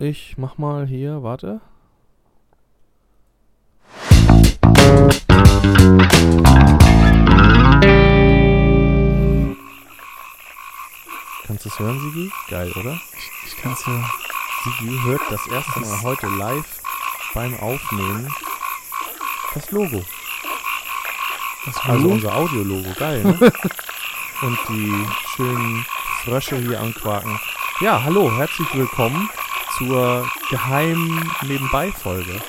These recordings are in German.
Ich mach mal hier, warte. Kannst du es hören, Sigi? Geil, oder? Ich kann es hören. Sigi hört das erste Mal heute live beim Aufnehmen das Logo. Das Also Logo? unser Audiologo, geil, ne? Und die schönen Frösche hier anquaken. Ja, hallo, herzlich willkommen zur geheimen Nebenbei-Folge.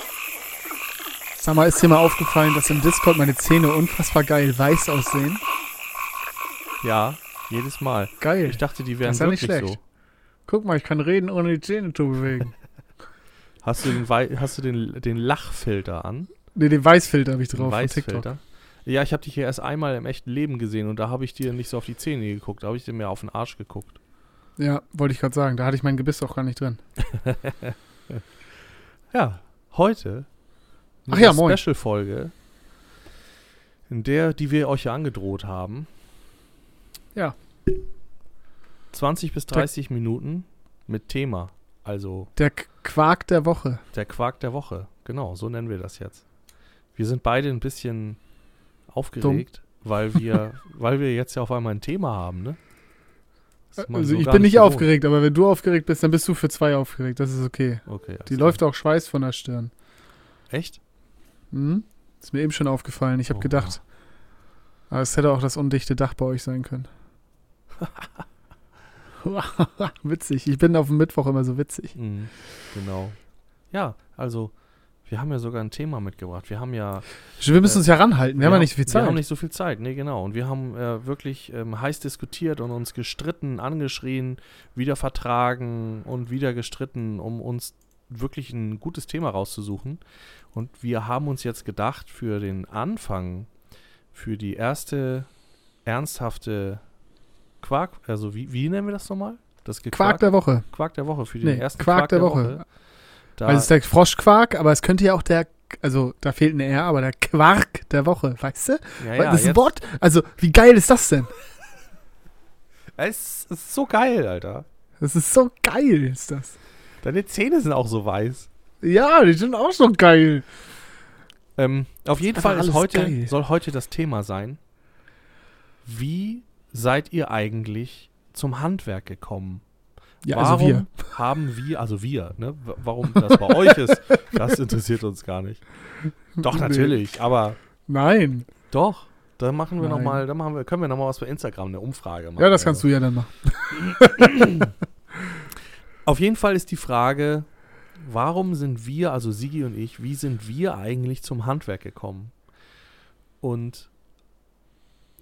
Sag mal, ist dir mal aufgefallen, dass im Discord meine Zähne unfassbar geil weiß aussehen? Ja, jedes Mal. Geil. Ich dachte, die wären Das ist ja nicht wirklich so. schlecht. Guck mal, ich kann reden, ohne die Zähne zu bewegen. Hast du den, Wei- hast du den, den Lachfilter an? ne, den Weißfilter habe ich drauf. Weißfilter? Ja, ich habe dich hier erst einmal im echten Leben gesehen und da habe ich dir nicht so auf die Zähne geguckt, da habe ich dir mehr auf den Arsch geguckt. Ja, wollte ich gerade sagen. Da hatte ich mein Gebiss auch gar nicht drin. Ja, heute Ach ja, moin. Special-Folge, in der, die wir euch ja angedroht haben. Ja. 20 bis 30 Minuten mit Thema. Also Der Quark der Woche. der Quark der Woche. Genau, so nennen wir das jetzt. Wir sind beide ein bisschen aufgeregt, weil wir, weil wir jetzt ja auf einmal ein Thema haben, ne? Also so ich bin nicht gewohnt. aufgeregt, aber wenn du aufgeregt bist, dann bist du für zwei aufgeregt. Das ist okay. Okay. Die klar. läuft auch Schweiß von der Stirn. Echt? Hm? Ist mir eben schon aufgefallen. Ich habe Oha. gedacht, ah, es hätte auch das undichte Dach bei euch sein können. witzig. Ich bin auf dem Mittwoch immer so witzig. Mhm, genau. Ja, also wir haben ja sogar ein Thema mitgebracht. Wir haben ja Wir müssen uns ja ranhalten. Wir, haben ja nicht so viel Wir Zeit. haben nicht so viel Zeit, nee, genau. Und wir haben äh, wirklich ähm, heiß diskutiert und uns gestritten, angeschrien, wieder vertragen und wieder gestritten, um uns wirklich ein gutes Thema rauszusuchen. Und wir haben uns jetzt gedacht, für den Anfang, für die erste ernsthafte Quark, also wie, wie nennen wir das nochmal? Das Quark der Woche. Quark der Woche, für den Nee, ersten Quark der Woche. Da, Weil es ist der Froschquark, aber es könnte ja auch der, also da fehlt ein R, aber der Quark der Woche, weißt du? ja, ja, das jetzt- Wort. Also, wie geil ist das denn? Es ist so geil, Alter. Das ist so geil, ist das. Deine Zähne sind auch so weiß. Ja, die sind auch so geil. Ähm, auf jeden Einfach Fall ist heute, geil. soll heute das Thema sein. Wie seid ihr eigentlich zum Handwerk gekommen? Ja, warum also wir. haben wir, also wir, ne? Warum das bei euch ist, das interessiert uns gar nicht. Doch, Nee. natürlich, aber Nein. doch. Da machen wir Nein. noch mal, da machen wir, können wir noch mal was bei Instagram, eine Umfrage machen. Ja, das kannst du ja dann machen. Auf jeden Fall ist die Frage, warum sind wir, also Sigi und ich, wie sind wir eigentlich zum Handwerk gekommen? Und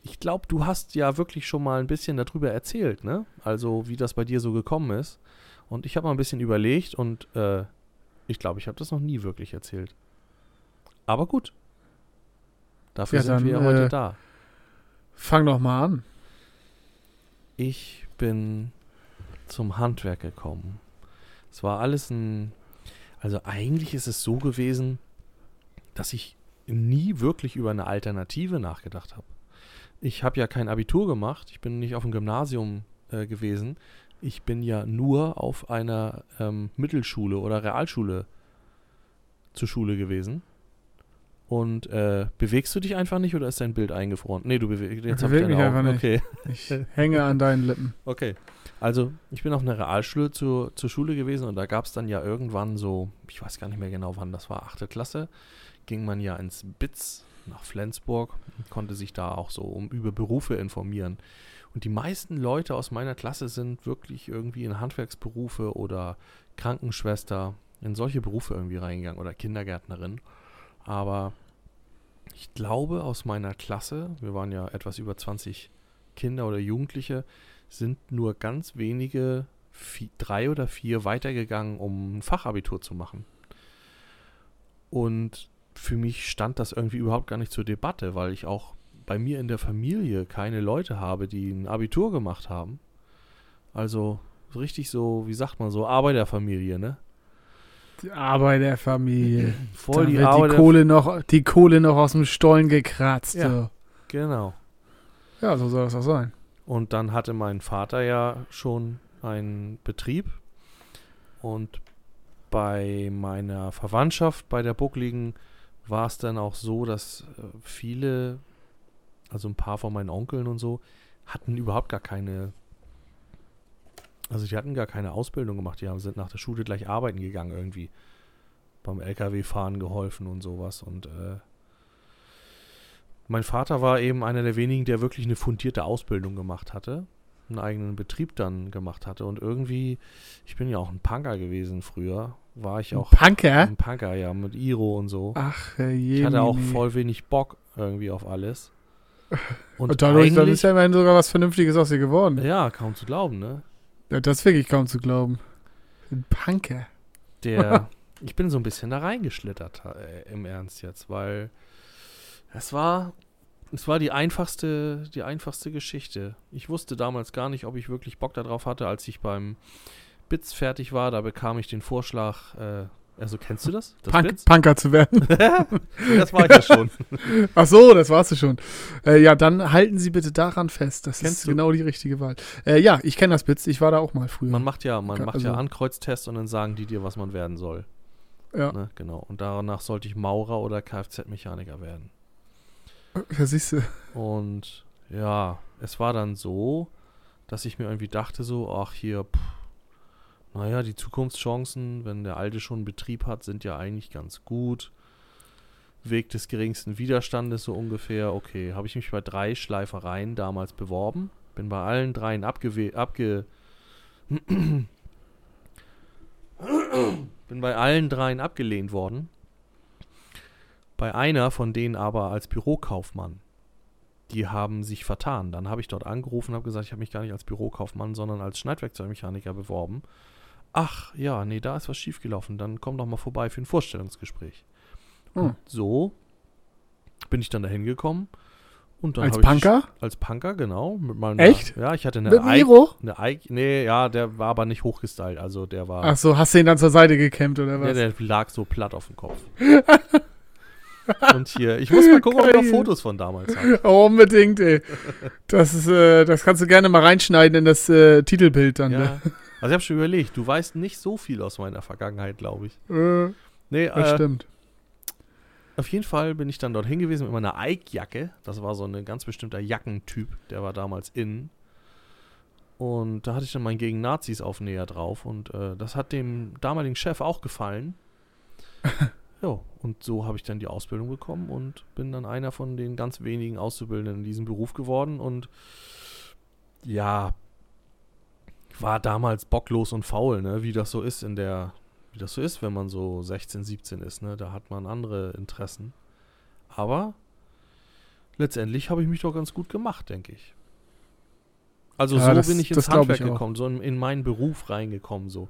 ich glaube, du hast ja wirklich schon mal ein bisschen darüber erzählt, ne? Also wie das bei dir so gekommen ist. Und ich habe mal ein bisschen überlegt und äh, ich glaube, ich habe das noch nie wirklich erzählt. Aber gut. Dafür Ja, sind dann, wir ja heute äh, da. Fang doch mal an. Ich bin zum Handwerk gekommen. Es war alles ein. Also eigentlich ist es so gewesen, dass ich nie wirklich über eine Alternative nachgedacht habe. Ich habe ja kein Abitur gemacht, ich bin nicht auf dem Gymnasium äh, gewesen. Ich bin ja nur auf einer ähm, Mittelschule oder Realschule zur Schule gewesen. Und äh, bewegst du dich einfach nicht oder ist dein Bild eingefroren? Nee, du bewegst jetzt hab ich beweg mich Augen. einfach nicht. Okay. Ich hänge an deinen Lippen. Okay. Also, ich bin auf einer Realschule zur, zur Schule gewesen und da gab es dann ja irgendwann so, ich weiß gar nicht mehr genau wann, das war achte Klasse, ging man ja ins BITS nach Flensburg konnte sich da auch so um über Berufe informieren. Und die meisten Leute aus meiner Klasse sind wirklich irgendwie in Handwerksberufe oder Krankenschwester, in solche Berufe irgendwie reingegangen oder Kindergärtnerin. Aber ich glaube, aus meiner Klasse, wir waren ja etwas über 20 Kinder oder Jugendliche, sind nur ganz wenige, vi- drei oder vier weitergegangen, um ein Fachabitur zu machen. Und für mich stand das irgendwie überhaupt gar nicht zur Debatte, weil ich auch bei mir in der Familie keine Leute habe, die ein Abitur gemacht haben. Also so richtig so, wie sagt man so, Arbeiterfamilie, ne? Die Arbeit der Familie. Voll da die wird Arbeit. die Kohle noch, die Kohle noch aus dem Stollen gekratzt. Ja. So. Genau. ja, so soll das auch sein. Und dann hatte mein Vater ja schon einen Betrieb und bei meiner Verwandtschaft, bei der Buckligen, war es dann auch so, dass äh, viele, also ein paar von meinen Onkeln und so, hatten überhaupt gar keine, also die hatten gar keine Ausbildung gemacht. Die haben, sind nach der Schule gleich arbeiten gegangen irgendwie. Beim LKW-Fahren geholfen und sowas. Und äh, mein Vater war eben einer der wenigen, der wirklich eine fundierte Ausbildung gemacht hatte. Einen eigenen Betrieb dann gemacht hatte. Und irgendwie, ich bin ja auch ein Punker gewesen früher, war ich auch Punker? ein Punker, ja, mit Iro und so. Ach, äh, je. Ich hatte auch voll wenig Bock irgendwie auf alles. Und, Und dadurch dann ist ja immerhin sogar was Vernünftiges aus dir geworden. ja, kaum zu glauben, ne? Ja, das ist wirklich kaum zu glauben. Ein Punker. Der, ich bin so ein bisschen da reingeschlittert, äh, im Ernst jetzt, weil es war, es war die einfachste, die einfachste Geschichte. Ich wusste damals gar nicht, ob ich wirklich Bock darauf hatte, als ich beim Bits fertig war, da bekam ich den Vorschlag, äh, also kennst du das? Das Punk? Punker zu werden. das war ich ja schon. Ach so, das warst du schon. Äh, ja, dann halten Sie bitte daran fest. Das Kennst ist du- genau die richtige Wahl. Äh, ja, ich kenne das Bits. Ich war da auch mal früher. Man macht ja, man macht ja also- Ankreuztests und dann sagen die dir, was man werden soll. ja, Ne? Genau. Und danach sollte ich Maurer oder Kfz-Mechaniker werden. ja siehst du. Und ja, es war dann so, dass ich mir irgendwie dachte, so, ach hier, pff, naja, die Zukunftschancen, wenn der Alte schon Betrieb hat, sind ja eigentlich ganz gut. Weg des geringsten Widerstandes so ungefähr. Okay, habe ich mich bei drei Schleifereien damals beworben. Bin bei allen dreien abgewe abge bin bei allen dreien abgelehnt worden. Bei einer von denen aber als Bürokaufmann. Die haben sich vertan. Dann habe ich dort angerufen und habe gesagt, ich habe mich gar nicht als Bürokaufmann, sondern als Schneidwerkzeugmechaniker beworben. Ach, ja, nee, da ist was schiefgelaufen. Dann komm doch mal vorbei für ein Vorstellungsgespräch. Hm. Und so bin ich dann dahin gekommen. Und dann Als habe ich Punker? als Punker, genau. Mit meiner, Echt? Ja, ich hatte eine Mit Iro? eine Ike. Nee, ja, der war aber nicht hochgestylt. Also der war. Ach so, hast du ihn dann zur Seite gekämmt oder Ja, was? der lag so platt auf dem Kopf. Und hier, ich muss mal gucken, ob ich noch Geil. Fotos von damals habe. Oh, unbedingt, ey. Das, ist, äh, das kannst du gerne mal reinschneiden in das äh, Titelbild dann. Ja. Also ich habe schon überlegt, du weißt nicht so viel aus meiner Vergangenheit, glaube ich. Äh, Nee, das äh, stimmt. auf jeden Fall bin ich dann dorthin gewesen mit meiner Ike-Jacke. Das war so ein ganz bestimmter Jackentyp, der war damals in. Und da hatte ich dann meinen gegen Nazis Aufnäher drauf und äh, das hat dem damaligen Chef auch gefallen. ja, und so habe ich dann die Ausbildung bekommen und bin dann einer von den ganz wenigen Auszubildenden in diesem Beruf geworden und ja, war damals bocklos und faul, ne, wie das so ist in der, wie das so ist, wenn man so 16, 17 ist, ne, da hat man andere Interessen. Aber letztendlich habe ich mich doch ganz gut gemacht, denke ich. Also Ja, so das- bin ich ins Handwerk ich gekommen, so in, in meinen Beruf reingekommen, so.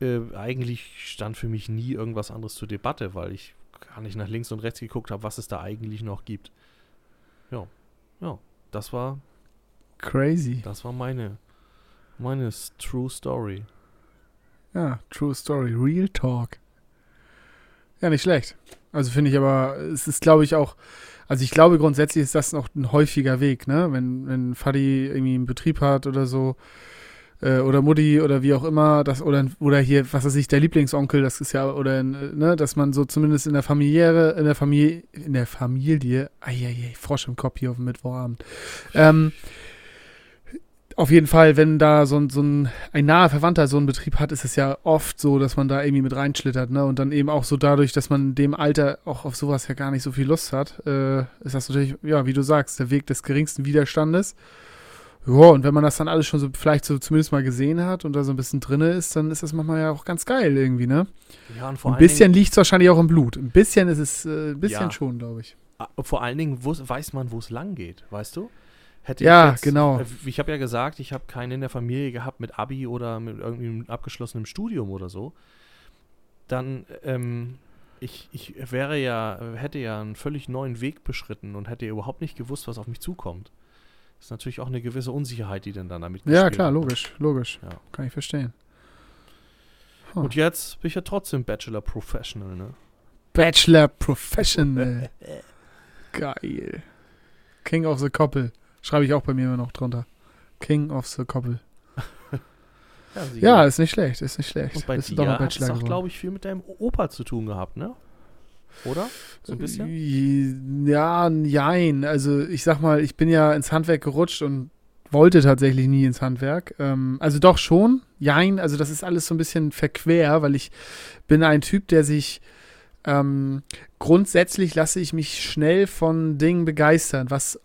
Äh, eigentlich stand für mich nie irgendwas anderes zur Debatte, weil ich gar nicht nach links und rechts geguckt habe, was es da eigentlich noch gibt. Ja, ja, das war, Crazy. das war meine, meine s- True Story. Ja, true story. Real talk. Ja, nicht schlecht. Also finde ich aber, es ist glaube ich auch, also ich glaube grundsätzlich ist das noch ein häufiger Weg, ne? Wenn, wenn Fadi irgendwie einen Betrieb hat oder so, äh, oder Mutti oder wie auch immer, das, oder, oder hier, was weiß ich, der Lieblingsonkel, das ist ja, oder, äh, ne, dass man so zumindest in der Familiäre, in der Familie, in der Familie, eieiei, Frosch im Kopf hier auf dem Mittwochabend, ähm, auf jeden Fall, wenn da so ein, so ein, ein naher Verwandter so einen Betrieb hat, ist es ja oft so, dass man da irgendwie mit reinschlittert, ne? Und dann eben auch so dadurch, dass man in dem Alter auch auf sowas ja gar nicht so viel Lust hat, äh, ist das natürlich, ja, wie du sagst, der Weg des geringsten Widerstandes. Ja, und wenn man das dann alles schon so vielleicht so zumindest mal gesehen hat und da so ein bisschen drinne ist, dann ist das manchmal ja auch ganz geil irgendwie, ne? Ja, und vor Ein bisschen liegt es wahrscheinlich auch im Blut. Ein bisschen ist es, äh, ein bisschen Ja. schon, glaube ich. Vor allen Dingen weiß man, wo es lang geht, weißt du? Hätte Ja, ich genau. äh, Ich habe ja gesagt, ich habe keinen in der Familie gehabt mit Abi oder mit irgendeinem abgeschlossenem Studium oder so. Dann, ähm, ich, ich wäre ja, hätte ja einen völlig neuen Weg beschritten und hätte überhaupt nicht gewusst, was auf mich zukommt. Das ist natürlich auch eine gewisse Unsicherheit, die denn dann damit Ja, klar, hat. logisch, logisch. Ja. Kann ich verstehen. Huh. Und jetzt bin ich ja trotzdem Bachelor Professional, ne? Bachelor Professional. Geil. King of the Koppel. Schreibe ich auch bei mir immer noch drunter. King of the Koppel. Ja, ist nicht schlecht, ist nicht schlecht. Und bei Bist dir doch hat es auch, glaube ich, viel mit deinem Opa zu tun gehabt, ne? Oder? So ein Äh, bisschen? Ja, jein. Also ich sag mal, ich bin ja ins Handwerk gerutscht und wollte tatsächlich nie ins Handwerk. Ähm, also doch schon, jein. Also das ist alles so ein bisschen verquer, weil ich bin ein Typ, der sich ähm, grundsätzlich lasse ich mich schnell von Dingen begeistern, was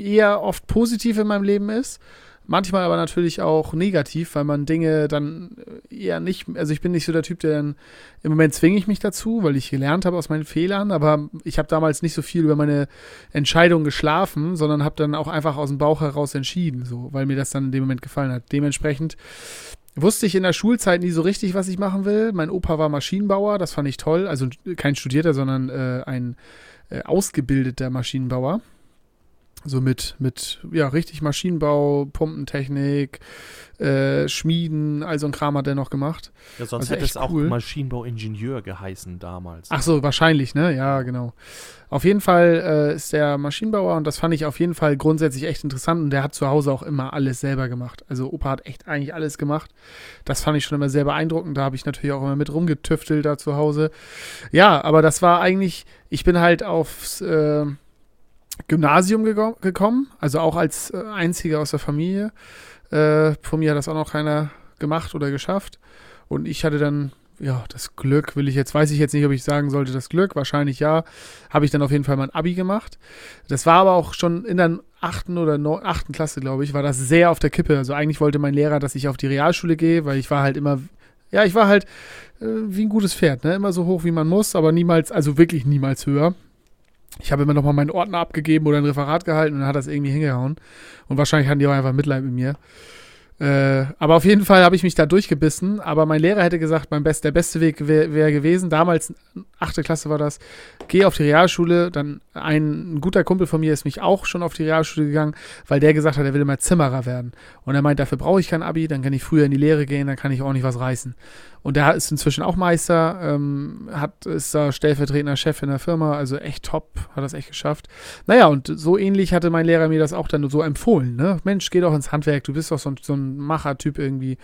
eher oft positiv in meinem Leben ist. Manchmal aber natürlich auch negativ, weil man Dinge dann eher nicht, also ich bin nicht so der Typ, der dann, im Moment zwinge ich mich dazu, weil ich gelernt habe aus meinen Fehlern, aber ich habe damals nicht so viel über meine Entscheidung geschlafen, sondern habe dann auch einfach aus dem Bauch heraus entschieden, so, weil mir das dann in dem Moment gefallen hat. Dementsprechend wusste ich in der Schulzeit nie so richtig, was ich machen will. Mein Opa war Maschinenbauer, das fand ich toll, also kein Studierter, sondern äh, ein äh, ausgebildeter Maschinenbauer. So mit, mit, ja, richtig Maschinenbau, Pumpentechnik, äh, Schmieden, all so ein Kram hat er noch gemacht. Ja, sonst also hätte es echt auch cool. Maschinenbauingenieur geheißen damals. Ach so, wahrscheinlich, ne? Ja, genau. Auf jeden Fall äh, ist der Maschinenbauer und das fand ich auf jeden Fall grundsätzlich echt interessant und der hat zu Hause auch immer alles selber gemacht. Also Opa hat echt eigentlich alles gemacht. Das fand ich schon immer sehr beeindruckend. Da habe ich natürlich auch immer mit rumgetüftelt da zu Hause. Ja, aber das war eigentlich, ich bin halt aufs äh, Gymnasium geko- gekommen, also auch als äh, einziger aus der Familie. Äh, von mir hat das auch noch keiner gemacht oder geschafft. Und ich hatte dann, ja, das Glück, will ich jetzt, weiß ich jetzt nicht, ob ich sagen sollte, das Glück, wahrscheinlich ja, habe ich dann auf jeden Fall mein Abi gemacht. Das war aber auch schon in der achten oder achten Klasse, glaube ich, war das sehr auf der Kippe. Also eigentlich wollte mein Lehrer, dass ich auf die Realschule gehe, weil ich war halt immer, ja, ich war halt äh, wie ein gutes Pferd, ne? Immer so hoch, wie man muss, aber niemals, also wirklich niemals höher. Ich habe immer noch mal meinen Ordner abgegeben oder ein Referat gehalten und dann hat das irgendwie hingehauen. Und wahrscheinlich hatten die auch einfach Mitleid mit mir. Äh, aber auf jeden Fall habe ich mich da durchgebissen. Aber mein Lehrer hätte gesagt, mein Best, der beste Weg wäre wär gewesen. Damals, achte Klasse war das, geh auf die Realschule. Dann ein, ein guter Kumpel von mir ist mich auch schon auf die Realschule gegangen, weil der gesagt hat, er will immer Zimmerer werden. Und er meint, dafür brauche ich kein Abi, dann kann ich früher in die Lehre gehen, dann kann ich auch nicht was reißen. Und der ist inzwischen auch Meister, ähm, hat, ist da stellvertretender Chef in der Firma, also echt top, hat das echt geschafft. Naja, und so ähnlich hatte mein Lehrer mir das auch dann so empfohlen, ne? Mensch, geh doch ins Handwerk, du bist doch so so ein Machertyp irgendwie.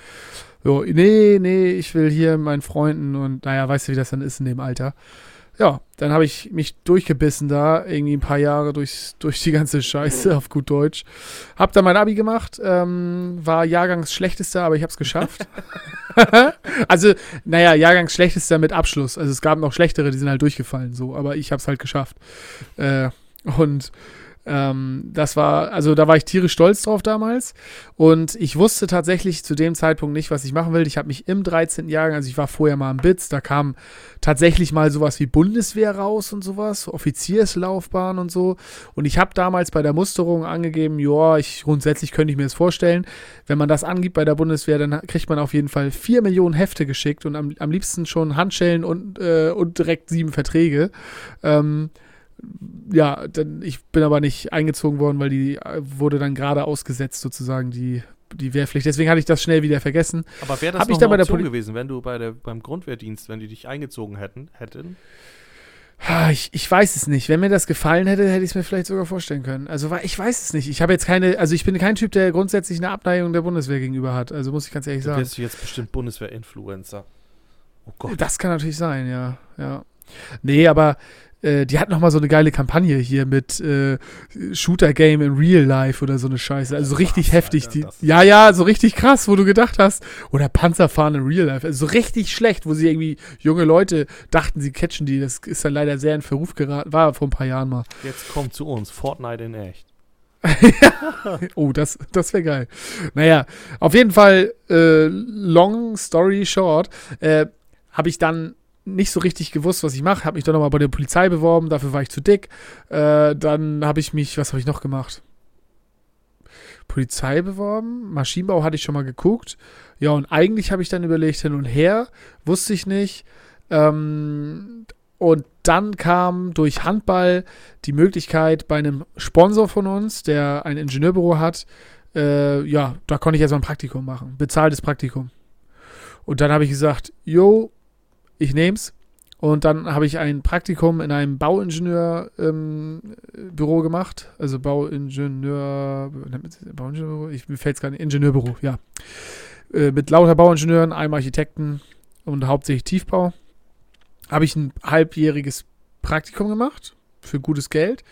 So, nee, nee, ich will hier meinen Freunden und naja, weißt du, wie das dann ist in dem Alter. Ja, dann habe ich mich durchgebissen da, irgendwie ein paar Jahre durchs, durch die ganze Scheiße auf gut Deutsch. Hab dann mein Abi gemacht, ähm, war Jahrgangsschlechtester, aber ich habe es geschafft. also, naja, Jahrgangsschlechtester mit Abschluss. Also es gab noch schlechtere, die sind halt durchgefallen, so, aber ich habe es halt geschafft. Äh, und ähm, das war, also da war ich tierisch stolz drauf damals. Und ich wusste tatsächlich zu dem Zeitpunkt nicht, was ich machen will. Ich habe mich im 13. Jahrgang, also ich war vorher mal im BITS, da kam tatsächlich mal sowas wie Bundeswehr raus und sowas, Offizierslaufbahn und so. Und ich habe damals bei der Musterung angegeben, ja, ich grundsätzlich könnte ich mir das vorstellen. Wenn man das angibt bei der Bundeswehr, dann kriegt man auf jeden Fall vier Millionen Hefte geschickt und am, am liebsten schon Handschellen und, äh, und direkt sieben Verträge. Ähm, ja, dann, ich bin aber nicht eingezogen worden, weil die äh, wurde dann gerade ausgesetzt, sozusagen, die, die Wehrpflicht. Deswegen hatte ich das schnell wieder vergessen. Aber wäre das Hab noch ich da eine bei der Option Poli- gewesen, wenn du bei der, beim Grundwehrdienst, wenn die dich eingezogen hätten, hätten? Ah, Ich, ich weiß es nicht. Wenn mir das gefallen hätte, hätte ich es mir vielleicht sogar vorstellen können. Also ich weiß es nicht. Ich habe jetzt keine, also ich bin kein Typ, der grundsätzlich eine Abneigung der Bundeswehr gegenüber hat. Also muss ich ganz ehrlich Du sagen. wirst jetzt bestimmt Bundeswehr-Influencer. Oh Gott. Das kann natürlich sein, ja. ja. Nee, aber äh, die hat noch mal so eine geile Kampagne hier mit äh, Shooter Game in Real Life oder so eine Scheiße. Also so richtig Krass, heftig. Alter, die, ja, ja, so richtig krass, wo du gedacht hast. Oder Panzerfahren in Real Life. Also so richtig schlecht, wo sie irgendwie junge Leute dachten, sie catchen die. Das ist dann leider sehr in Verruf geraten. War vor ein paar Jahren mal. Jetzt kommt zu uns Fortnite in echt. Oh, das, das wäre geil. Naja, auf jeden Fall, äh, long story short, äh, habe ich dann nicht so richtig gewusst, was ich mache. Habe mich dann nochmal bei der Polizei beworben, dafür war ich zu dick. Äh, dann habe ich mich, was habe ich noch gemacht? Polizei beworben, Maschinenbau hatte ich schon mal geguckt. Ja, und eigentlich habe ich dann überlegt, hin und her, wusste ich nicht. Ähm, und dann kam durch Handball die Möglichkeit bei einem Sponsor von uns, der ein Ingenieurbüro hat, äh, ja, da konnte ich erstmal ein Praktikum machen, bezahltes Praktikum. Und dann habe ich gesagt, jo, ich nehm's. Und dann habe ich ein Praktikum in einem Bauingenieurbüro ähm, gemacht. Also Bauingenieur, Bauingenieurbüro, ich, fällt es gar nicht, Ingenieurbüro, ja. äh, mit lauter Bauingenieuren, einem Architekten und hauptsächlich Tiefbau. Habe ich ein halbjähriges Praktikum gemacht für gutes Geld.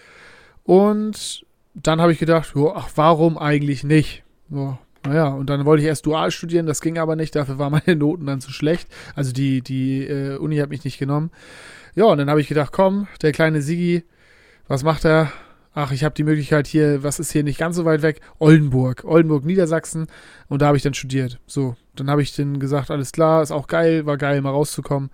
Und dann habe ich gedacht, jo, ach, warum eigentlich nicht? So, naja, und dann wollte ich erst dual studieren, das ging aber nicht, dafür waren meine Noten dann zu schlecht. Also die, die äh, Uni hat mich nicht genommen. Ja, und dann habe ich gedacht, komm, der kleine Sigi, was macht er? Ach, ich habe die Möglichkeit hier, was ist hier nicht ganz so weit weg? Oldenburg, Oldenburg, Niedersachsen. Und da habe ich dann studiert. So, dann habe ich denen gesagt, alles klar, ist auch geil, war geil, mal rauszukommen.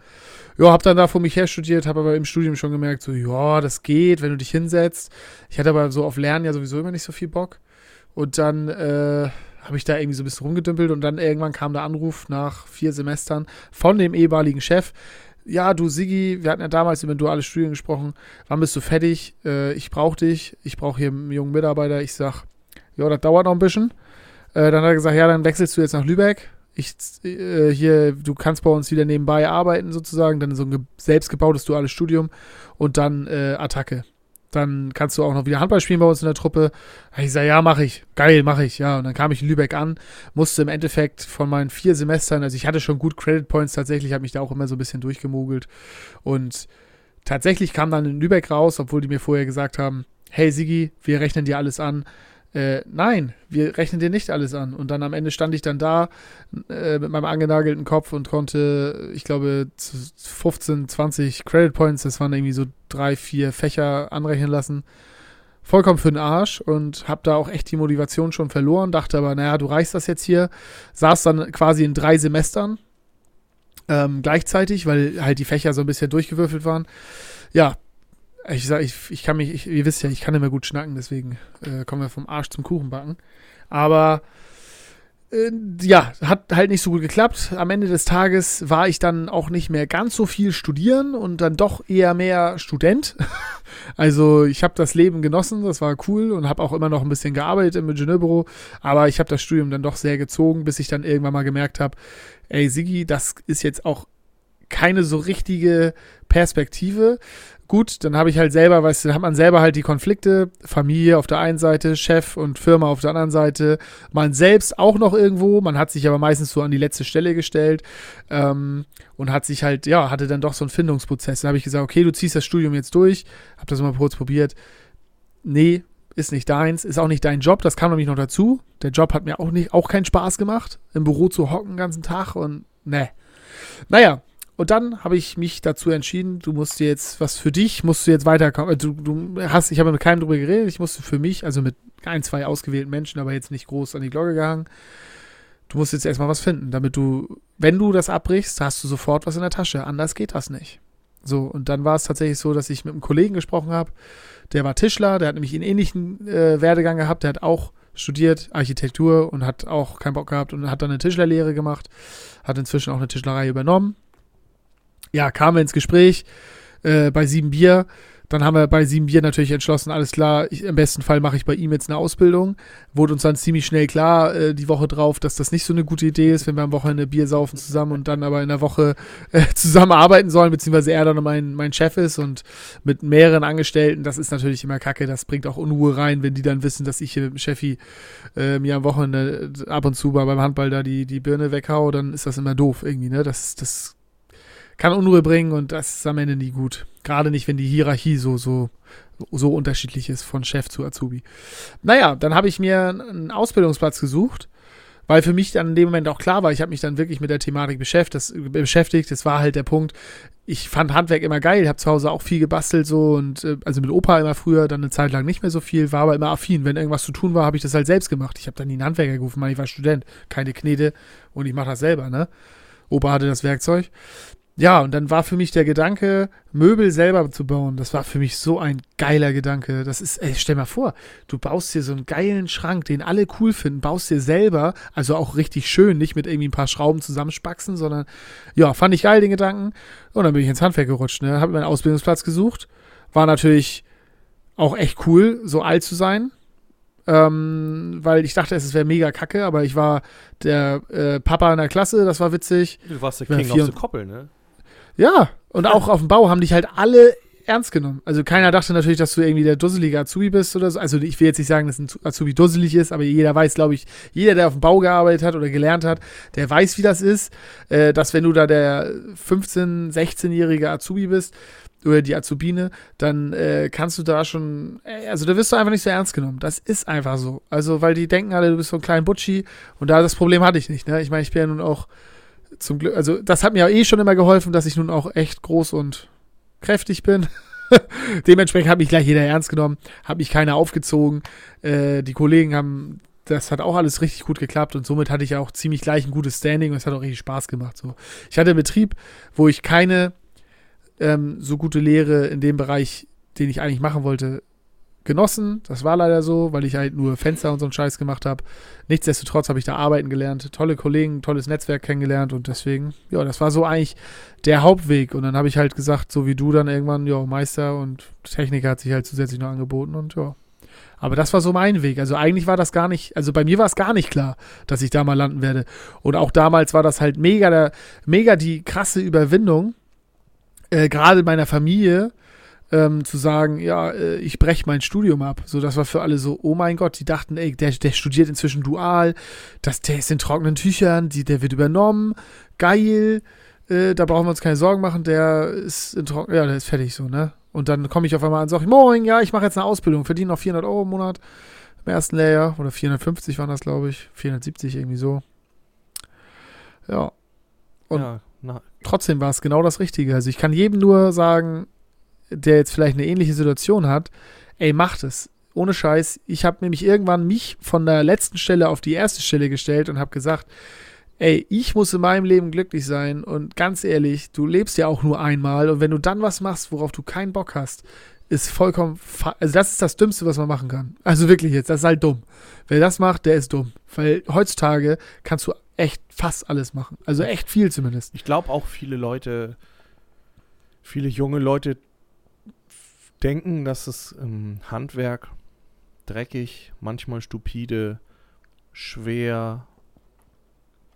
Ja, habe dann da vor mich her studiert, habe aber im Studium schon gemerkt, so, ja, das geht, wenn du dich hinsetzt. Ich hatte aber so auf Lernen ja sowieso immer nicht so viel Bock. Und dann äh, habe ich da irgendwie so ein bisschen rumgedümpelt und dann irgendwann kam der Anruf nach vier Semestern von dem ehemaligen Chef, ja, du Sigi, wir hatten ja damals über ein duales Studium gesprochen, wann bist du fertig? Äh, ich brauche dich, ich brauche hier einen jungen Mitarbeiter. Ich sag, ja, das dauert noch ein bisschen. Äh, dann hat er gesagt, ja, dann wechselst du jetzt nach Lübeck. Ich, äh, hier, du kannst bei uns wieder nebenbei arbeiten sozusagen, dann so ein selbstgebautes duales Studium und dann äh, Attacke dann kannst du auch noch wieder Handball spielen bei uns in der Truppe. Ich sage, ja, mache ich. Geil, mache ich. Ja, und dann kam ich in Lübeck an, musste im Endeffekt von meinen vier Semestern, also ich hatte schon gut Credit Points tatsächlich, habe mich da auch immer so ein bisschen durchgemogelt. Und tatsächlich kam dann in Lübeck raus, obwohl die mir vorher gesagt haben, hey Sigi, wir rechnen dir alles an äh, nein, wir rechnen dir nicht alles an. Und dann am Ende stand ich dann da äh, mit meinem angenagelten Kopf und konnte, ich glaube, 15, 20 Credit Points, das waren irgendwie so drei, vier Fächer anrechnen lassen. Vollkommen für den Arsch und habe da auch echt die Motivation schon verloren, dachte aber, naja, du reichst das jetzt hier. Saß dann quasi in drei Semestern ähm, gleichzeitig, weil halt die Fächer so ein bisschen durchgewürfelt waren. Ja, ich sag, ich, ich kann mich, ich, ihr wisst ja, ich kann immer gut schnacken, deswegen äh, kommen wir vom Arsch zum Kuchenbacken. Aber äh, ja, hat halt nicht so gut geklappt. Am Ende des Tages war ich dann auch nicht mehr ganz so viel studieren und dann doch eher mehr Student. also ich habe das Leben genossen, das war cool und habe auch immer noch ein bisschen gearbeitet im Ingenieurbüro. Aber ich habe das Studium dann doch sehr gezogen, bis ich dann irgendwann mal gemerkt habe, ey Sigi, das ist jetzt auch keine so richtige Perspektive. Gut, dann habe ich halt selber, weißt du, dann hat man selber halt die Konflikte, Familie auf der einen Seite, Chef und Firma auf der anderen Seite, man selbst auch noch irgendwo, man hat sich aber meistens so an die letzte Stelle gestellt ähm, und hat sich halt, ja, hatte dann doch so einen Findungsprozess. Dann habe ich gesagt, okay, du ziehst das Studium jetzt durch, habe das mal kurz probiert. Nee, ist nicht deins, ist auch nicht dein Job, das kam nämlich noch dazu. Der Job hat mir auch nicht, auch keinen Spaß gemacht, im Büro zu hocken den ganzen Tag und ne. Naja, und dann habe ich mich dazu entschieden, du musst jetzt, was für dich, musst du jetzt weiterkommen. Du, du hast, ich habe mit keinem drüber geredet, ich musste für mich, also mit ein, zwei ausgewählten Menschen, aber jetzt nicht groß an die Glocke gehangen. Du musst jetzt erstmal was finden, damit du, wenn du das abbrichst, hast du sofort was in der Tasche. Anders geht das nicht. So, und dann war es tatsächlich so, dass ich mit einem Kollegen gesprochen habe, der war Tischler, der hat nämlich einen ähnlichen äh, Werdegang gehabt, der hat auch studiert Architektur und hat auch keinen Bock gehabt und hat dann eine Tischlerlehre gemacht, hat inzwischen auch eine Tischlerei übernommen ja, kamen wir ins Gespräch äh, bei sieben Bier. Dann haben wir bei sieben Bier natürlich entschlossen, alles klar, ich, im besten Fall mache ich bei ihm jetzt eine Ausbildung. Wurde uns dann ziemlich schnell klar, äh, die Woche drauf, dass das nicht so eine gute Idee ist, wenn wir am Wochenende Bier saufen zusammen und dann aber in der Woche äh, zusammen arbeiten sollen, beziehungsweise er dann mein, mein Chef ist und mit mehreren Angestellten, das ist natürlich immer kacke, das bringt auch Unruhe rein, wenn die dann wissen, dass ich hier mit dem Chefi äh, mir am Wochenende ab und zu mal beim Handball da die, die Birne weghau, dann ist das immer doof irgendwie, ne? Das, das kann Unruhe bringen und das ist am Ende nie gut. Gerade nicht, wenn die Hierarchie so, so, so unterschiedlich ist von Chef zu Azubi. Naja, dann habe ich mir einen Ausbildungsplatz gesucht, weil für mich dann in dem Moment auch klar war, ich habe mich dann wirklich mit der Thematik beschäftigt. Das, war halt der Punkt. Ich fand Handwerk immer geil, habe zu Hause auch viel gebastelt so und äh, also mit Opa immer früher, dann eine Zeit lang nicht mehr so viel, war aber immer affin. Wenn irgendwas zu tun war, habe ich das halt selbst gemacht. Ich habe dann nie einen Handwerker gerufen, weil ich war Student, keine Knete und ich mache das selber, ne? Opa hatte das Werkzeug ja, und dann war für mich der Gedanke, Möbel selber zu bauen. Das war für mich so ein geiler Gedanke. Das ist, ey, stell mal vor, du baust dir so einen geilen Schrank, den alle cool finden, baust dir selber, also auch richtig schön, nicht mit irgendwie ein paar Schrauben zusammenspaxen, sondern ja, fand ich geil den Gedanken. Und dann bin ich ins Handwerk gerutscht, ne, habe meinen Ausbildungsplatz gesucht. War natürlich auch echt cool, so alt zu sein. Ähm, weil ich dachte, es wäre mega kacke, aber ich war der äh, Papa in der Klasse, das war witzig. Du warst der King auf der Koppel, ne? Ja, und auch auf dem Bau haben dich halt alle ernst genommen. Also keiner dachte natürlich, dass du irgendwie der dusselige Azubi bist oder so. Also ich will jetzt nicht sagen, dass ein Azubi dusselig ist, aber jeder weiß, glaube ich, jeder, der auf dem Bau gearbeitet hat oder gelernt hat, der weiß, wie das ist, äh, dass wenn du da der 15-, 16-jährige Azubi bist, oder die Azubine, dann äh, kannst du da schon, äh, also da wirst du einfach nicht so ernst genommen. Das ist einfach so. Also, weil die denken alle, du bist so ein kleiner Butschi und da das Problem hatte ich nicht. Ne? Ich meine, ich bin ja nun auch zum Glück, also das hat mir eh schon immer geholfen, dass ich nun auch echt groß und kräftig bin. Dementsprechend hat mich gleich jeder ernst genommen, hat mich keiner aufgezogen. Äh, die Kollegen haben, das hat auch alles richtig gut geklappt und somit hatte ich auch ziemlich gleich ein gutes Standing und es hat auch richtig Spaß gemacht. So. Ich hatte einen Betrieb, wo ich keine ähm, so gute Lehre in dem Bereich, den ich eigentlich machen wollte, genossen. Das war leider so, weil ich halt nur Fenster und so einen Scheiß gemacht habe. Nichtsdestotrotz habe ich da arbeiten gelernt, tolle Kollegen, tolles Netzwerk kennengelernt und deswegen, ja, das war so eigentlich der Hauptweg. Und dann habe ich halt gesagt, so wie du dann irgendwann, ja, Meister und Techniker hat sich halt zusätzlich noch angeboten und ja. Aber das war so mein Weg. Also eigentlich war das gar nicht, also bei mir war es gar nicht klar, dass ich da mal landen werde. Und auch damals war das halt mega, der, mega die krasse Überwindung, äh, gerade meiner Familie, ähm, zu sagen, ja, äh, ich breche mein Studium ab. So, das war für alle so, oh mein Gott, die dachten, ey, der, der studiert inzwischen dual, das, der ist in trockenen Tüchern, die, der wird übernommen, geil, äh, da brauchen wir uns keine Sorgen machen, der ist in trockenen, ja, der ist fertig so, ne? Und dann komme ich auf einmal an und sage, moin, ja, ich mache jetzt eine Ausbildung, verdiene noch 400 Euro im Monat im ersten Layer, oder 450 waren das, glaube ich, 470 irgendwie so. Ja. Und ja, trotzdem war es genau das Richtige. Also ich kann jedem nur sagen, der jetzt vielleicht eine ähnliche Situation hat, ey, macht es. Ohne Scheiß. Ich habe nämlich irgendwann mich von der letzten Stelle auf die erste Stelle gestellt und habe gesagt, ey, ich muss in meinem Leben glücklich sein und ganz ehrlich, du lebst ja auch nur einmal und wenn du dann was machst, worauf du keinen Bock hast, ist vollkommen, also das ist das Dümmste, was man machen kann. Also wirklich jetzt, das ist halt dumm. Wer das macht, der ist dumm. Weil heutzutage kannst du echt fast alles machen. Also echt viel zumindest. Ich glaube auch viele Leute, viele junge Leute denken, dass das ähm, Handwerk dreckig, manchmal stupide, schwer,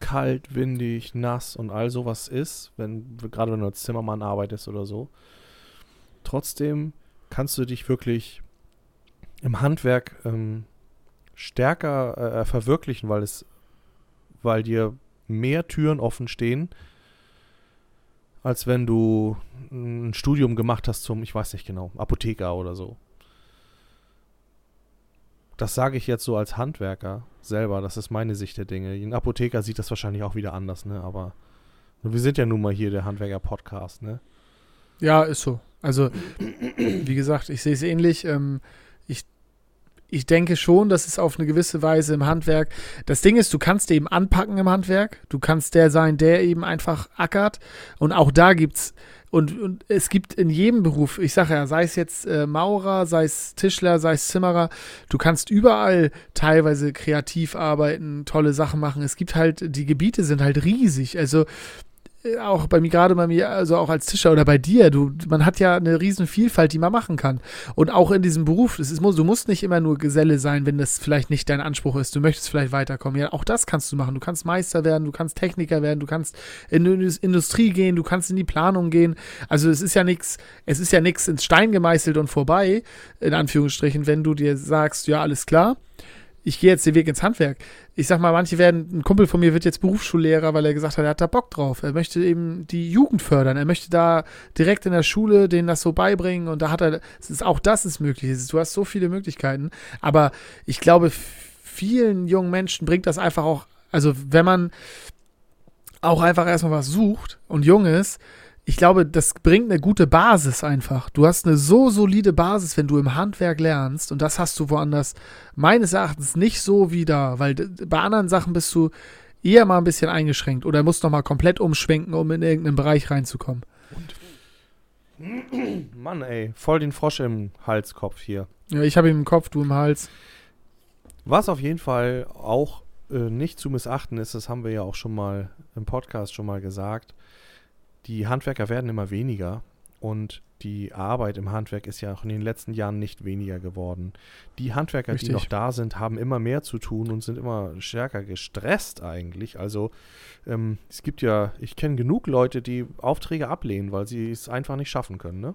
kalt, windig, nass und all sowas ist, wenn gerade wenn du als Zimmermann arbeitest oder so. Trotzdem kannst du dich wirklich im Handwerk ähm, stärker äh, verwirklichen, weil es, weil dir mehr Türen offen stehen, als wenn du ein Studium gemacht hast zum, ich weiß nicht genau, Apotheker oder so. Das sage ich jetzt so als Handwerker selber, das ist meine Sicht der Dinge. Ein Apotheker sieht das wahrscheinlich auch wieder anders, ne? Aber wir sind ja nun mal hier der Handwerker-Podcast, ne? Ja, ist so. Also, wie gesagt, ich sehe es ähnlich. Ähm, ich denke schon, dass es auf eine gewisse Weise im Handwerk. Das Ding ist, du kannst eben anpacken im Handwerk. Du kannst der sein, der eben einfach ackert. Und auch da gibt's und, und es gibt in jedem Beruf, ich sage ja, sei es jetzt äh, Maurer, sei es Tischler, sei es Zimmerer, du kannst überall teilweise kreativ arbeiten, tolle Sachen machen. Es gibt halt, die Gebiete sind halt riesig. Also auch bei mir, gerade bei mir, also auch als Tischer oder bei dir, du, man hat ja eine riesen Vielfalt, die man machen kann. Und auch in diesem Beruf, ist, du musst nicht immer nur Geselle sein, wenn das vielleicht nicht dein Anspruch ist. Du möchtest vielleicht weiterkommen. Ja, auch das kannst du machen. Du kannst Meister werden, du kannst Techniker werden, du kannst in die Industrie gehen, du kannst in die Planung gehen. Also es ist ja nichts, es ist ja nichts ins Stein gemeißelt und vorbei, in Anführungsstrichen, wenn du dir sagst, ja, alles klar ich gehe jetzt den Weg ins Handwerk. Ich sag mal, manche werden, ein Kumpel von mir wird jetzt Berufsschullehrer, weil er gesagt hat, er hat da Bock drauf. Er möchte eben die Jugend fördern. Er möchte da direkt in der Schule denen das so beibringen und da hat er, ist, auch das ist möglich. Du hast so viele Möglichkeiten. Aber ich glaube, vielen jungen Menschen bringt das einfach auch, also wenn man auch einfach erstmal was sucht und jung ist, ich glaube, das bringt eine gute Basis einfach. Du hast eine so solide Basis, wenn du im Handwerk lernst und das hast du woanders meines Erachtens nicht so wie da, weil bei anderen Sachen bist du eher mal ein bisschen eingeschränkt oder musst noch mal komplett umschwenken, um in irgendeinen Bereich reinzukommen. Und Mann, ey, voll den Frosch im Halskopf hier. Ja, ich habe ihn im Kopf, du im Hals. Was auf jeden Fall auch äh, nicht zu missachten ist, das haben wir ja auch schon mal im Podcast schon mal gesagt die Handwerker werden immer weniger und die Arbeit im Handwerk ist ja auch in den letzten Jahren nicht weniger geworden. Die Handwerker, Richtig. die noch da sind, haben immer mehr zu tun und sind immer stärker gestresst eigentlich. Also ähm, es gibt ja, ich kenne genug Leute, die Aufträge ablehnen, weil sie es einfach nicht schaffen können. Ne?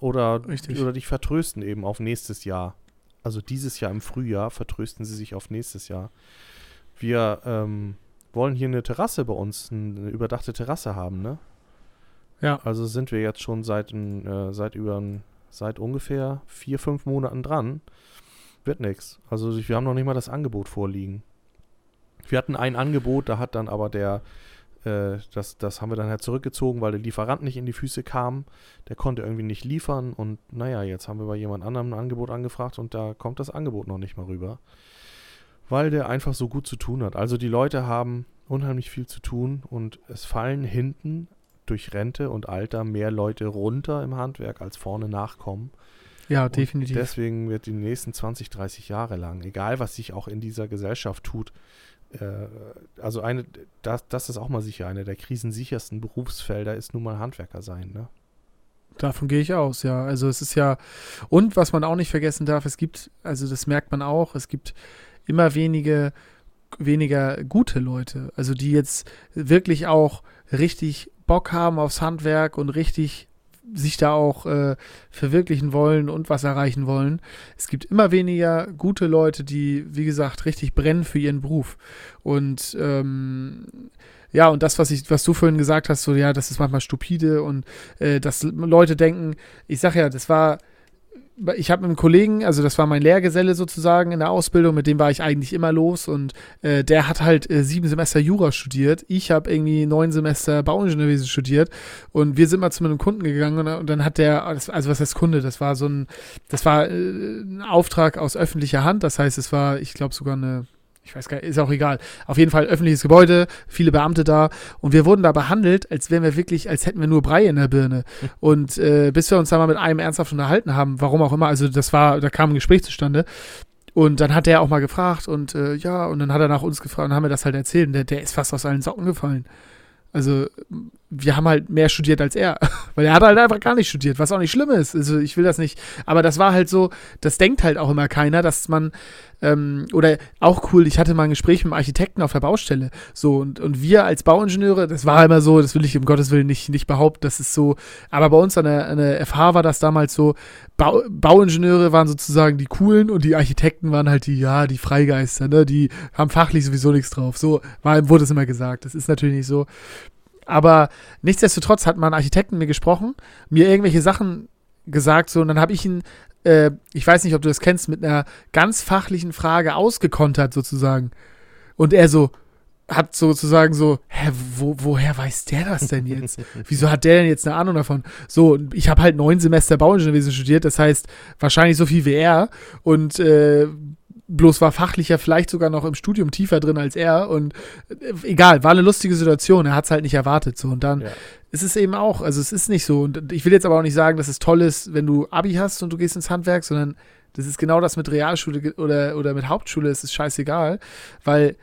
oder, Richtig. oder dich vertrösten eben auf nächstes Jahr. Also dieses Jahr im Frühjahr vertrösten sie sich auf nächstes Jahr. Wir ähm, wollen hier eine Terrasse bei uns, eine überdachte Terrasse haben, ne? Ja. Also sind wir jetzt schon seit, äh, seit über seit ungefähr vier, fünf Monaten dran. Wird nix. Also wir haben noch nicht mal das Angebot vorliegen. Wir hatten ein Angebot, da hat dann aber der, äh, das, das haben wir dann halt zurückgezogen, weil der Lieferant nicht in die Füße kam. Der konnte irgendwie nicht liefern und naja, jetzt haben wir bei jemand anderem ein Angebot angefragt und da kommt das Angebot noch nicht mal rüber. Weil der einfach so gut zu tun hat. Also die Leute haben unheimlich viel zu tun und es fallen hinten durch Rente und Alter mehr Leute runter im Handwerk, als vorne nachkommen. Ja, Und definitiv. Deswegen wird die nächsten 20, 30 Jahre lang, egal was sich auch in dieser Gesellschaft tut, äh, also eine, das, das ist auch mal sicher, eine der krisensichersten Berufsfelder ist nun mal Handwerker sein, ne? Davon gehe ich aus, ja. Also es ist ja, und was man auch nicht vergessen darf, es gibt, also das merkt man auch, es gibt immer wenige, weniger gute Leute, also die jetzt wirklich auch richtig Bock haben aufs Handwerk und richtig sich da auch äh, verwirklichen wollen und was erreichen wollen. Es gibt immer weniger gute Leute, die, wie gesagt, richtig brennen für ihren Beruf. Und ähm, ja, und das, was ich, was du vorhin gesagt hast, so ja, das ist manchmal stupide und äh, dass Leute denken, ich sag ja, das war, ich habe mit einem Kollegen, also das war mein Lehrgeselle sozusagen in der Ausbildung, mit dem war ich eigentlich immer los und äh, der hat halt äh, sieben Semester Jura studiert. Ich habe irgendwie neun Semester Bauingenieurwesen studiert und wir sind mal zu einem Kunden gegangen und, und dann hat der, also was heißt Kunde, das war so ein, das war äh, ein Auftrag aus öffentlicher Hand, das heißt, es war, ich glaube sogar eine ich weiß gar nicht, ist auch egal. Auf jeden Fall öffentliches Gebäude, viele Beamte da und wir wurden da behandelt, als wären wir wirklich, als hätten wir nur Brei in der Birne. Und äh, bis wir uns da mal mit einem ernsthaft unterhalten haben, warum auch immer, also das war, da kam ein Gespräch zustande. Und dann hat der auch mal gefragt und äh, ja, und dann hat er nach uns gefragt und haben wir das halt erzählt und der, der ist fast aus allen Socken gefallen. Also wir haben halt mehr studiert als er, weil er hat halt einfach gar nicht studiert, was auch nicht schlimm ist. Also ich will das nicht, aber das war halt so, das denkt halt auch immer keiner, dass man ähm, oder auch cool, ich hatte mal ein Gespräch mit einem Architekten auf der Baustelle, so und, und wir als Bauingenieure, das war immer so, das will ich um Gottes Willen nicht, nicht behaupten, das ist so, aber bei uns an der, an der FH war das damals so, Bau, Bauingenieure waren sozusagen die coolen und die Architekten waren halt die, ja, die Freigeister, ne, die haben fachlich sowieso nichts drauf, so war, wurde es immer gesagt, das ist natürlich nicht so. Aber nichtsdestotrotz hat mal ein Architekten mir gesprochen, mir irgendwelche Sachen gesagt, so, und dann habe ich ihn, äh, ich weiß nicht, ob du das kennst, mit einer ganz fachlichen Frage ausgekontert, sozusagen. Und er so, hat sozusagen so, hä, wo, woher weiß der das denn jetzt? Wieso hat der denn jetzt eine Ahnung davon? So, ich habe halt neun Semester Bauingenieurwesen studiert, das heißt wahrscheinlich so viel wie er und äh, bloß war fachlicher vielleicht sogar noch im Studium tiefer drin als er und äh, egal, war eine lustige Situation, er hat es halt nicht erwartet so und dann Ja. ist es eben auch, also es ist nicht so und ich will jetzt aber auch nicht sagen, dass es toll ist, wenn du Abi hast und du gehst ins Handwerk, sondern das ist genau das mit Realschule oder, oder mit Hauptschule, es ist scheißegal, weil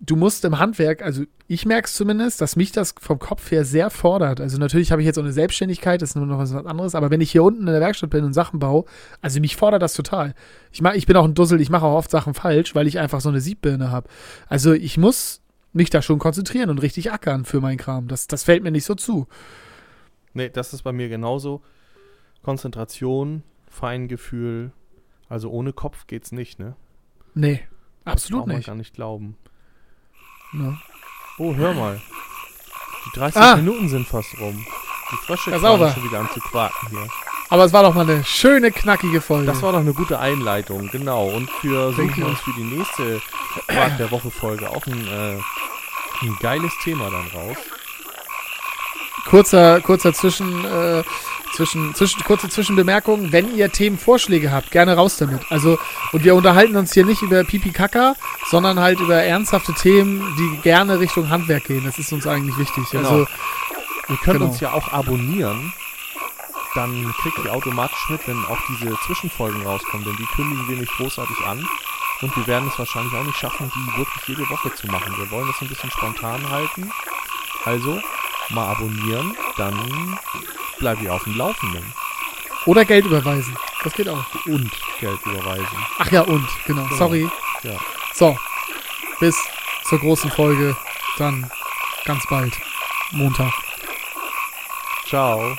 du musst im Handwerk, also ich merke es zumindest, dass mich das vom Kopf her sehr fordert. Also natürlich habe ich jetzt auch eine Selbstständigkeit, das ist nur noch was anderes, aber wenn ich hier unten in der Werkstatt bin und Sachen baue, also mich fordert das total. Ich, mach, ich bin auch ein Dussel, ich mache auch oft Sachen falsch, weil ich einfach so eine Siebbirne habe. Also ich muss mich da schon konzentrieren und richtig ackern für meinen Kram. Das, das fällt mir nicht so zu. Nee, das ist bei mir genauso. Konzentration, Feingefühl, also ohne Kopf geht's nicht, ne? Nee, Das absolut braucht man nicht. gar nicht glauben. Ja. Oh, hör mal. Die 30 Ah. Minuten sind fast rum. Die Frösche Ja, fangen schon wieder an zu quaken hier. Aber es war doch mal eine schöne, knackige Folge. Das war doch eine gute Einleitung, genau. Und wir Denke suchen ich uns für die nächste Quark der Woche Folge auch ein, äh, ein geiles Thema dann raus. kurzer, kurzer Zwischen, äh, zwischen, zwischen, kurze Zwischenbemerkung. Wenn ihr Themenvorschläge habt, gerne raus damit. Also, und wir unterhalten uns hier nicht über Pipi Kaka, sondern halt über ernsthafte Themen, die gerne Richtung Handwerk gehen. Das ist uns eigentlich wichtig. Genau. Also, Ihr könnt Genau. uns ja auch abonnieren. Dann kriegt ihr automatisch mit, wenn auch diese Zwischenfolgen rauskommen, denn die kündigen wir nicht großartig an. Und wir werden es wahrscheinlich auch nicht schaffen, die wirklich jede Woche zu machen. Wir wollen das ein bisschen spontan halten. Also, mal abonnieren, dann bleibt ihr auf dem Laufenden. oder Geld überweisen. Das geht auch. Und Geld überweisen. Ach ja, und, genau. Genau. Sorry. Ja. So. Bis zur großen Folge. Dann ganz bald. Montag. Ciao.